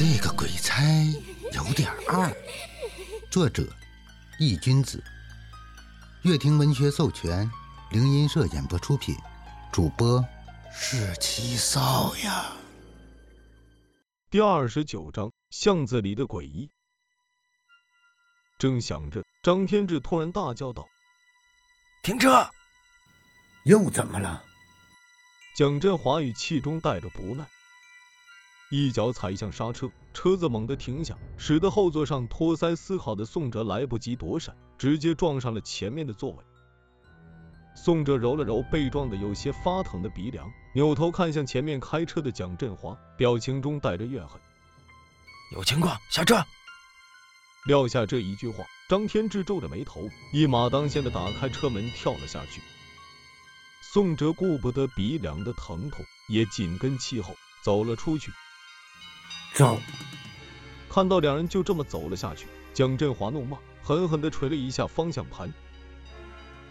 这个鬼差有点二。作者：易君子，乐亭文学授权，灵音社演播出品，主播是七少呀。第二十九章：巷子里的诡异。正想着，张天志突然大叫道：“停车！”又怎么了？蒋振华语气中带着不耐。一脚踩向刹车，车子猛地停下，使得后座上托腮思考的宋哲来不及躲闪，直接撞上了前面的座位。宋哲揉了揉被撞的有些发疼的鼻梁，扭头看向前面开车的蒋振华，表情中带着怨恨：“有情况，下车！”撂下这一句话，张天志皱着眉头，一马当先的打开车门跳了下去。宋哲顾不得鼻梁的疼痛，也紧跟其后走了出去。走！看到两人就这么走了下去，蒋振华怒骂，狠狠地捶了一下方向盘。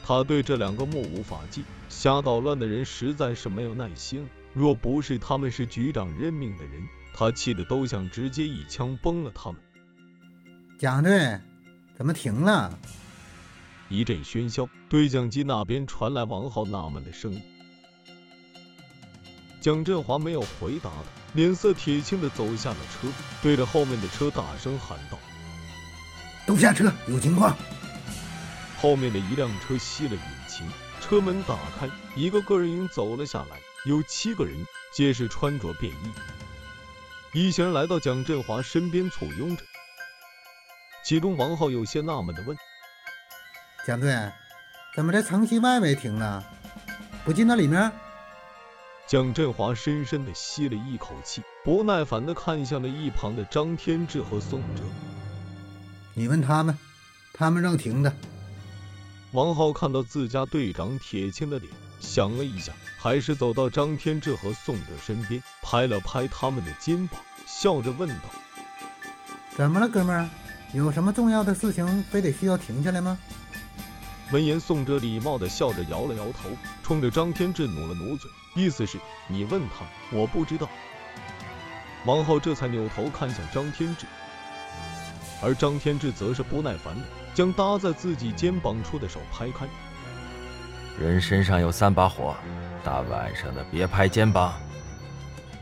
他对这两个目无法纪、瞎捣乱的人实在是没有耐心了。若不是他们是局长任命的人，他气得都想直接一枪崩了他们。蒋队，怎么停了？一阵喧嚣，对讲机那边传来王浩纳闷的声音。蒋振华没有回答他。脸色铁青的走下了车，对着后面的车大声喊道：“都下车，有情况！”后面的一辆车熄了引擎，车门打开，一个个人影走了下来，有七个人，皆是穿着便衣。一行人来到蒋振华身边簇拥着，其中王浩有些纳闷的问：“蒋队，怎么在城西外围停了？不进那里面？”蒋振华深深的吸了一口气，不耐烦的看向了一旁的张天志和宋哲。你问他们，他们让停的。王浩看到自家队长铁青的脸，想了一下，还是走到张天志和宋哲身边，拍了拍他们的肩膀，笑着问道：“怎么了，哥们儿？有什么重要的事情，非得需要停下来吗？”闻言，宋哲礼貌的笑着摇了摇头，冲着张天志努了努嘴，意思是你问他，我不知道。王浩这才扭头看向张天志，而张天志则是不耐烦的将搭在自己肩膀处的手拍开。人身上有三把火，大晚上的别拍肩膀。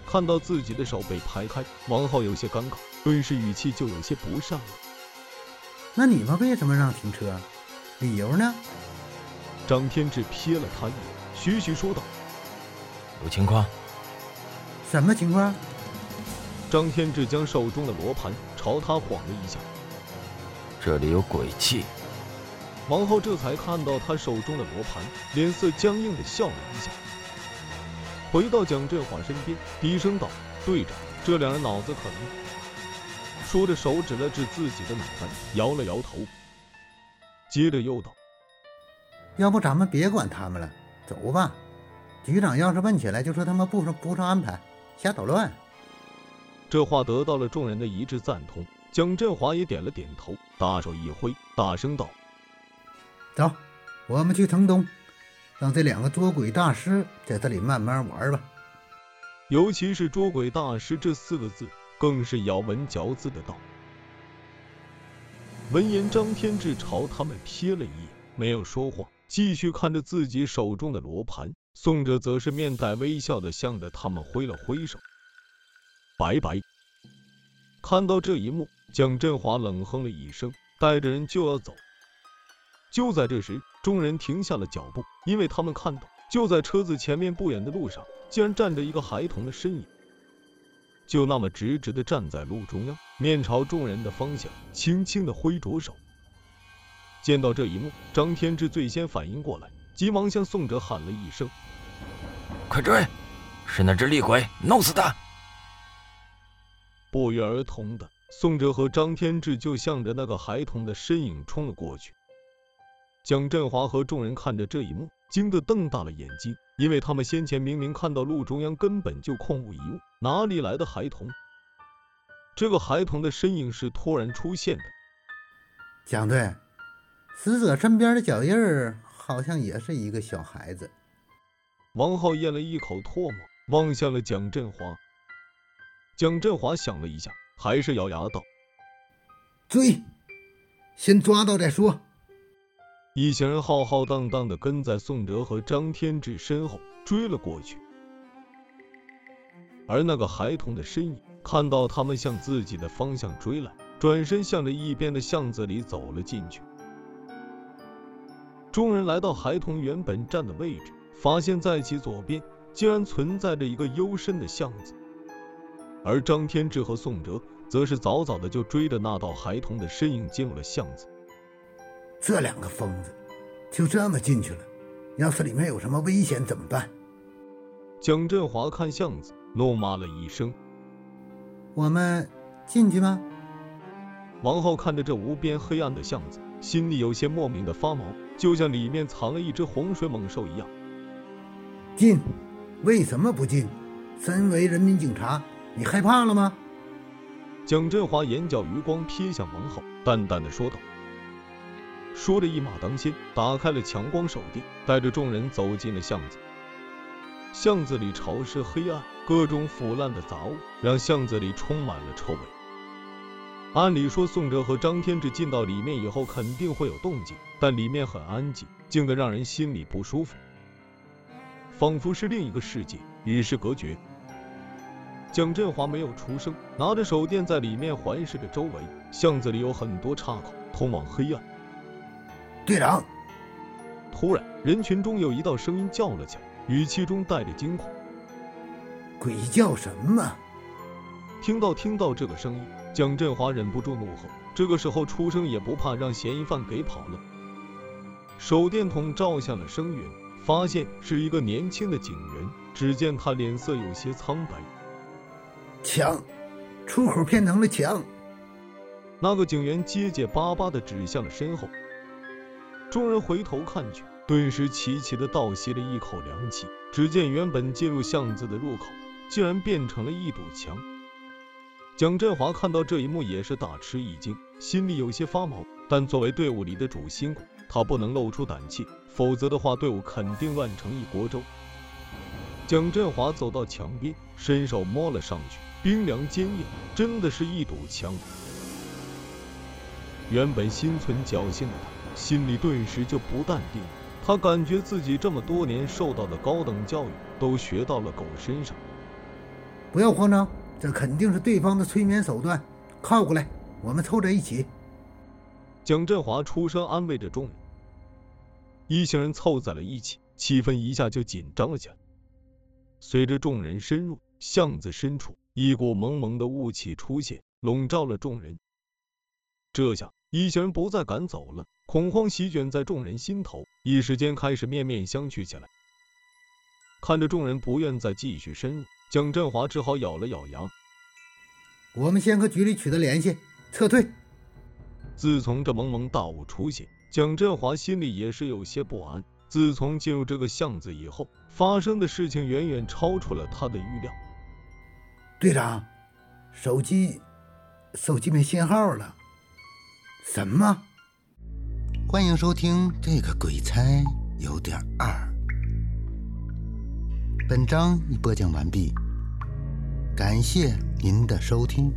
看到自己的手被拍开，王浩有些尴尬，顿时语气就有些不善了。那你们为什么让停车？理由呢？张天志瞥了他一眼，徐徐说道：“有情况。”什么情况？张天志将手中的罗盘朝他晃了一下：“这里有鬼气。”王浩这才看到他手中的罗盘，脸色僵硬的笑了一下，回到蒋振华身边，低声道：“队长，这两人脑子可能……”说着，手指了指自己的脑袋，摇了摇头。接着又道：“要不咱们别管他们了，走吧。局长要是问起来，就说他们不不上安排，瞎捣乱。”这话得到了众人的一致赞同。蒋振华也点了点头，大手一挥，大声道：“走，我们去城东，让这两个捉鬼大师在这里慢慢玩吧。”尤其是“捉鬼大师”这四个字，更是咬文嚼字的道。闻言，张天志朝他们瞥了一眼，没有说话，继续看着自己手中的罗盘。宋哲则是面带微笑的向着他们挥了挥手，拜拜。看到这一幕，蒋振华冷哼了一声，带着人就要走。就在这时，众人停下了脚步，因为他们看到，就在车子前面不远的路上，竟然站着一个孩童的身影。就那么直直的站在路中央，面朝众人的方向，轻轻的挥着手。见到这一幕，张天志最先反应过来，急忙向宋哲喊了一声：“快追！是那只厉鬼，弄死他！”不约而同的，宋哲和张天志就向着那个孩童的身影冲了过去。蒋振华和众人看着这一幕，惊得瞪大了眼睛。因为他们先前明明看到路中央根本就空无一物，哪里来的孩童？这个孩童的身影是突然出现的。蒋队，死者身边的脚印儿好像也是一个小孩子。王浩咽了一口唾沫，望向了蒋振华。蒋振华想了一下，还是咬牙道：“追，先抓到再说。”一行人浩浩荡荡的跟在宋哲和张天志身后追了过去，而那个孩童的身影看到他们向自己的方向追来，转身向着一边的巷子里走了进去。众人来到孩童原本站的位置，发现在其左边竟然存在着一个幽深的巷子，而张天志和宋哲则是早早的就追着那道孩童的身影进入了巷子。这两个疯子就这么进去了，要是里面有什么危险怎么办？蒋振华看巷子，怒骂了一声：“我们进去吗？”王浩看着这无边黑暗的巷子，心里有些莫名的发毛，就像里面藏了一只洪水猛兽一样。进？为什么不进？身为人民警察，你害怕了吗？蒋振华眼角余光瞥向王浩，淡淡的说道。说着，一马当先，打开了强光手电，带着众人走进了巷子。巷子里潮湿黑暗，各种腐烂的杂物让巷子里充满了臭味。按理说，宋哲和张天志进到里面以后肯定会有动静，但里面很安静，静得让人心里不舒服，仿佛是另一个世界，与世隔绝。蒋振华没有出声，拿着手电在里面环视着周围。巷子里有很多岔口，通往黑暗。队长！突然，人群中有一道声音叫了起来，语气中带着惊恐：“鬼叫什么？”听到听到这个声音，蒋振华忍不住怒吼：“这个时候出声也不怕让嫌疑犯给跑了？”手电筒照向了声源，发现是一个年轻的警员。只见他脸色有些苍白。墙！出口变成了墙！那个警员结结巴巴的指向了身后。众人回头看去，顿时齐齐的倒吸了一口凉气。只见原本进入巷子的入口，竟然变成了一堵墙。蒋振华看到这一幕，也是大吃一惊，心里有些发毛。但作为队伍里的主心骨，他不能露出胆怯，否则的话，队伍肯定乱成一锅粥。蒋振华走到墙边，伸手摸了上去，冰凉坚硬，真的是一堵墙。原本心存侥幸的他。心里顿时就不淡定了，他感觉自己这么多年受到的高等教育都学到了狗身上。不要慌张，这肯定是对方的催眠手段。靠过来，我们凑在一起。蒋振华出声安慰着众人。一行人凑在了一起，气氛一下就紧张了起来。随着众人深入，巷子深处一股蒙蒙的雾气出现，笼罩了众人。这下一行人不再敢走了。恐慌席卷在众人心头，一时间开始面面相觑起来。看着众人不愿再继续深入，蒋振华只好咬了咬牙：“我们先和局里取得联系，撤退。”自从这蒙蒙大雾出现，蒋振华心里也是有些不安。自从进入这个巷子以后，发生的事情远远超出了他的预料。队长，手机，手机没信号了。什么？欢迎收听这个鬼差有点二。本章已播讲完毕，感谢您的收听。